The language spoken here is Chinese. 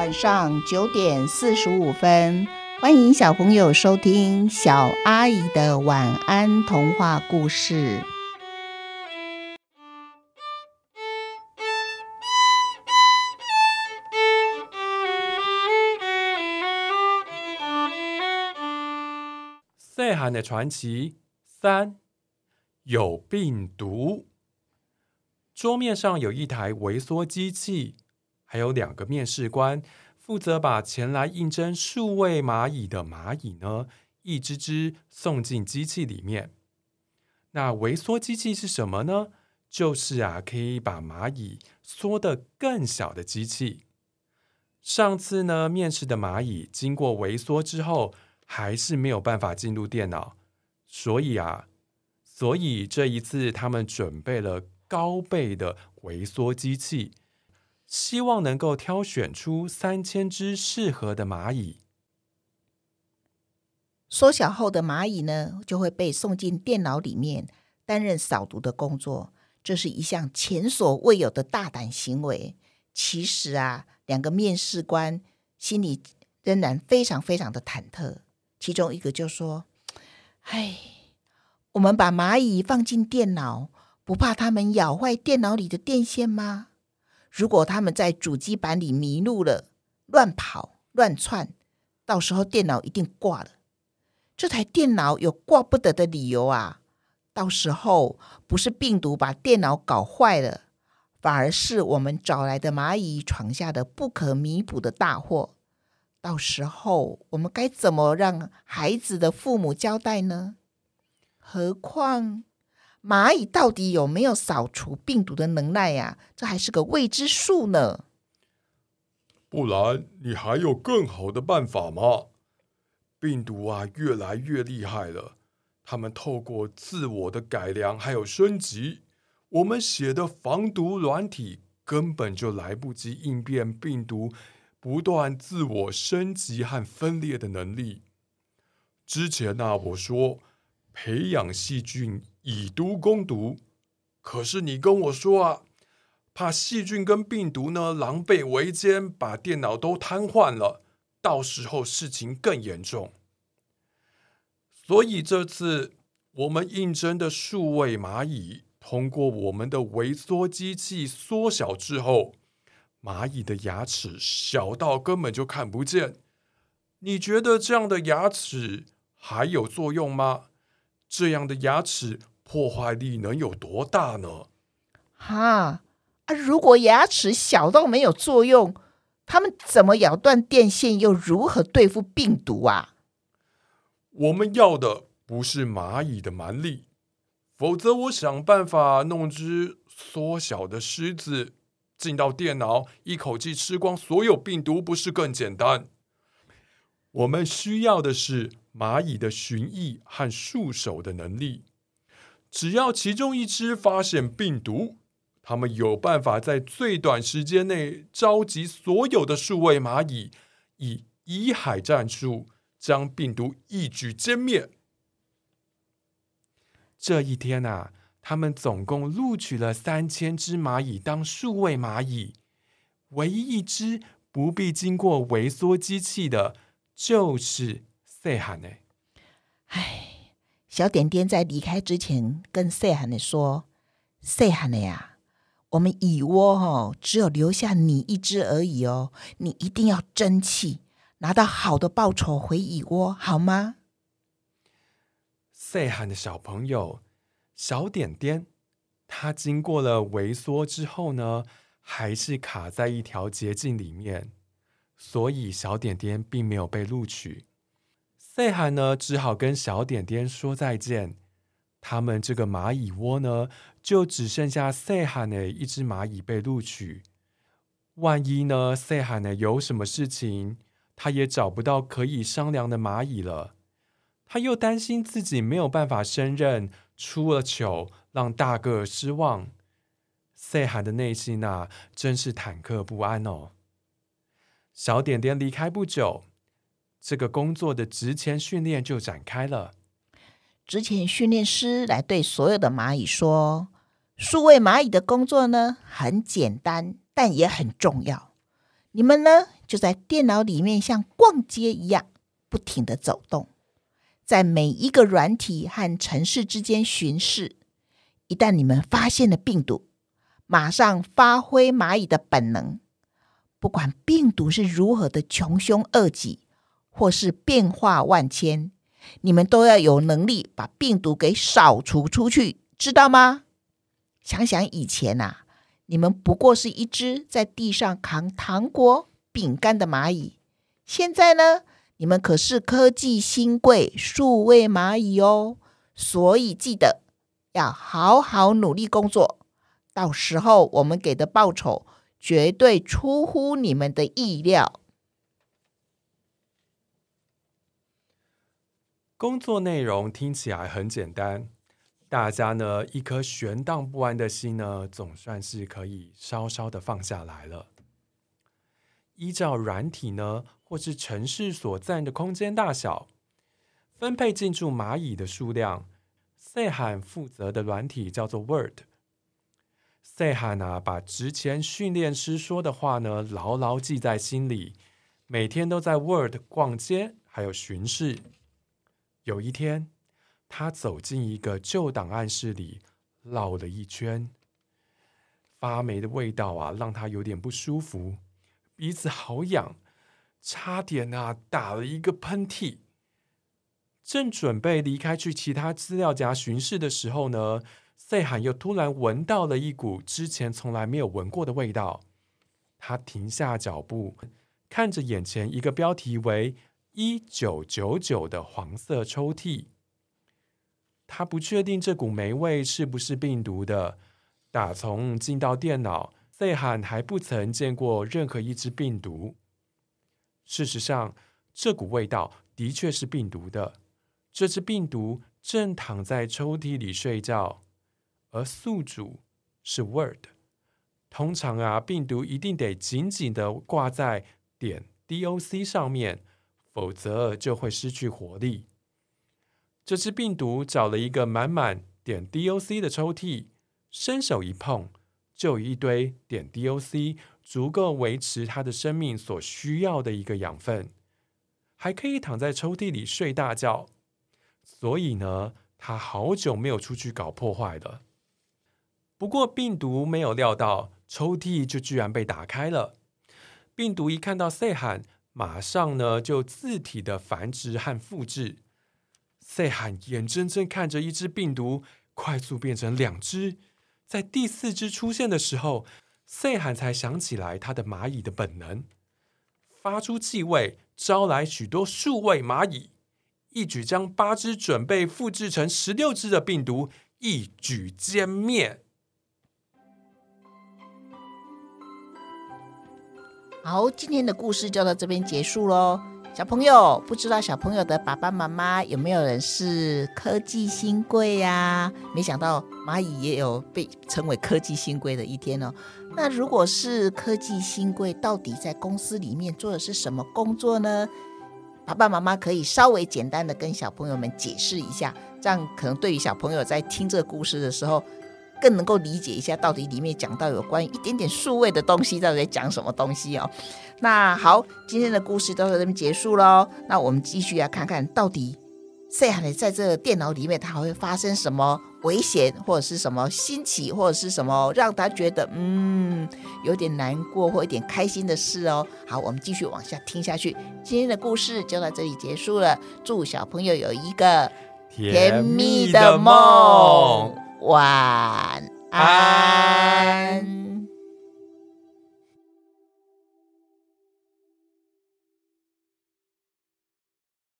晚上九点四十五分，欢迎小朋友收听小阿姨的晚安童话故事。细汉的传奇三，有病毒。桌面上有一台微缩机器，还有两个面试官，负责把前来应征数位蚂蚁的蚂蚁呢，一只只送进机器里面。那微缩机器是什么呢？就是啊，可以把蚂蚁缩得更小的机器。上次呢，面试的蚂蚁经过微缩之后，还是没有办法进入电脑，所以啊，所以这一次他们准备了。高倍的微缩机器，希望能够挑选出三千只适合的蚂蚁。缩小后的蚂蚁呢，就会被送进电脑里面担任扫毒的工作。这是一项前所未有的大胆行为。其实啊，两个面试官心里仍然非常非常的忐忑。其中一个就说：“唉，我们把蚂蚁放进电脑。”不怕他们咬坏电脑里的电线吗？如果他们在主机板里迷路了，乱跑乱窜，到时候电脑一定挂了。这台电脑有挂不得的理由啊！到时候不是病毒把电脑搞坏了，反而是我们找来的蚂蚁闯下的不可弥补的大祸。到时候我们该怎么让孩子的父母交代呢？何况……蚂蚁到底有没有扫除病毒的能耐呀？这还是个未知数呢。不然你还有更好的办法吗？病毒啊，越来越厉害了。他们透过自我的改良还有升级，我们写的防毒软体根本就来不及应变病毒不断自我升级和分裂的能力。之前呢，我说培养细菌。以毒攻毒，可是你跟我说啊，怕细菌跟病毒呢狼狈为奸，把电脑都瘫痪了，到时候事情更严重。所以这次我们应征的数位蚂蚁，通过我们的微缩机器缩小之后，蚂蚁的牙齿小到根本就看不见。你觉得这样的牙齿还有作用吗？这样的牙齿。破坏力能有多大呢？哈啊！如果牙齿小到没有作用，他们怎么咬断电线，又如何对付病毒啊？我们要的不是蚂蚁的蛮力，否则我想办法弄只缩小的狮子进到电脑，一口气吃光所有病毒，不是更简单？我们需要的是蚂蚁的寻艺和束手的能力。只要其中一只发现病毒，他们有办法在最短时间内召集所有的数位蚂蚁，以以海战术将病毒一举歼灭。这一天啊，他们总共录取了三千只蚂蚁当数位蚂蚁，唯一一只不必经过微缩机器的，就是细汉的。唉。小点点在离开之前跟细汉的说：“细汉的呀，我们蚁窝哦，只有留下你一只而已哦，你一定要争气，拿到好的报酬回蚁窝，好吗？”细汉的小朋友小点点，他经过了萎缩之后呢，还是卡在一条捷径里面，所以小点点并没有被录取。细汉呢，只好跟小点点说再见。他们这个蚂蚁窝呢，就只剩下细汉的一只蚂蚁被录取。万一呢，细汉呢有什么事情，他也找不到可以商量的蚂蚁了。他又担心自己没有办法胜任，出了糗，让大个失望。细汉的内心啊，真是忐忑不安哦。小点点离开不久。这个工作的职前训练就展开了。职前训练师来对所有的蚂蚁说：“数位蚂蚁的工作呢，很简单，但也很重要。你们呢，就在电脑里面像逛街一样不停的走动，在每一个软体和城市之间巡视。一旦你们发现了病毒，马上发挥蚂蚁的本能，不管病毒是如何的穷凶恶极，或是变化万千，你们都要有能力把病毒给扫除出去，知道吗？想想以前呐、啊，你们不过是一只在地上扛糖果、饼干的蚂蚁，现在呢，你们可是科技新贵、数位蚂蚁哦，所以记得。要好好努力工作，到时候我们给的报酬绝对出乎你们的意料。工作内容听起来很简单，大家呢一颗悬荡不安的心呢，总算是可以稍稍的放下来了。依照软体呢或是城市所占的空间大小，分配进驻蚂蚁的数量。细汉负责的软体叫做 Word。细汉啊，把之前训练师说的话呢，牢牢记在心里，每天都在 Word 逛街，还有巡视。有一天，他走进一个旧档案室里，绕了一圈，发霉的味道啊，让他有点不舒服，鼻子好痒，差点啊打了一个喷嚏。正准备离开去其他资料夹巡视的时候呢，赛罕又突然闻到了一股之前从来没有闻过的味道。他停下脚步，看着眼前一个标题为“一九九九”的黄色抽屉。他不确定这股霉味是不是病毒的。打从进到电脑，赛罕还不曾见过任何一只病毒。事实上，这股味道的确是病毒的。这只病毒正躺在抽屉里睡觉，而宿主是 Word。通常啊，病毒一定得紧紧地挂在点 DOC 上面，否则就会失去活力。这只病毒找了一个满满点 DOC 的抽屉，伸手一碰，就有一堆点 DOC，足够维持它的生命所需要的一个养分，还可以躺在抽屉里睡大觉。所以呢，他好久没有出去搞破坏了。不过病毒没有料到抽屉就居然被打开了。病毒一看到赛罕，马上呢就自体的繁殖和复制。赛罕眼睁睁看着一只病毒快速变成两只，在第四只出现的时候，赛罕才想起来他的蚂蚁的本能，发出气味，招来许多数位蚂蚁。一举将八只准备复制成十六只的病毒一举歼灭。好，今天的故事就到这边结束喽。小朋友，不知道小朋友的爸爸妈妈有没有人是科技新贵呀、没想到蚂蚁也有被称为科技新贵的一天哦。那如果是科技新贵，到底在公司里面做的是什么工作呢？爸爸妈妈可以稍微简单的跟小朋友们解释一下，这样可能对于小朋友在听这个故事的时候，更能够理解一下到底里面讲到有关于一点点数位的东西到底在讲什么东西哦。那好，今天的故事到这边结束喽。那我们继续来看看到底。赛罕在这电脑里面，它还会发生什么危险，或者是什么新奇，或者是什么让他觉得嗯有点难过或一点开心的事哦。好，我们继续往下听下去。今天的故事就到这里结束了。祝小朋友有一个甜蜜的梦，晚安。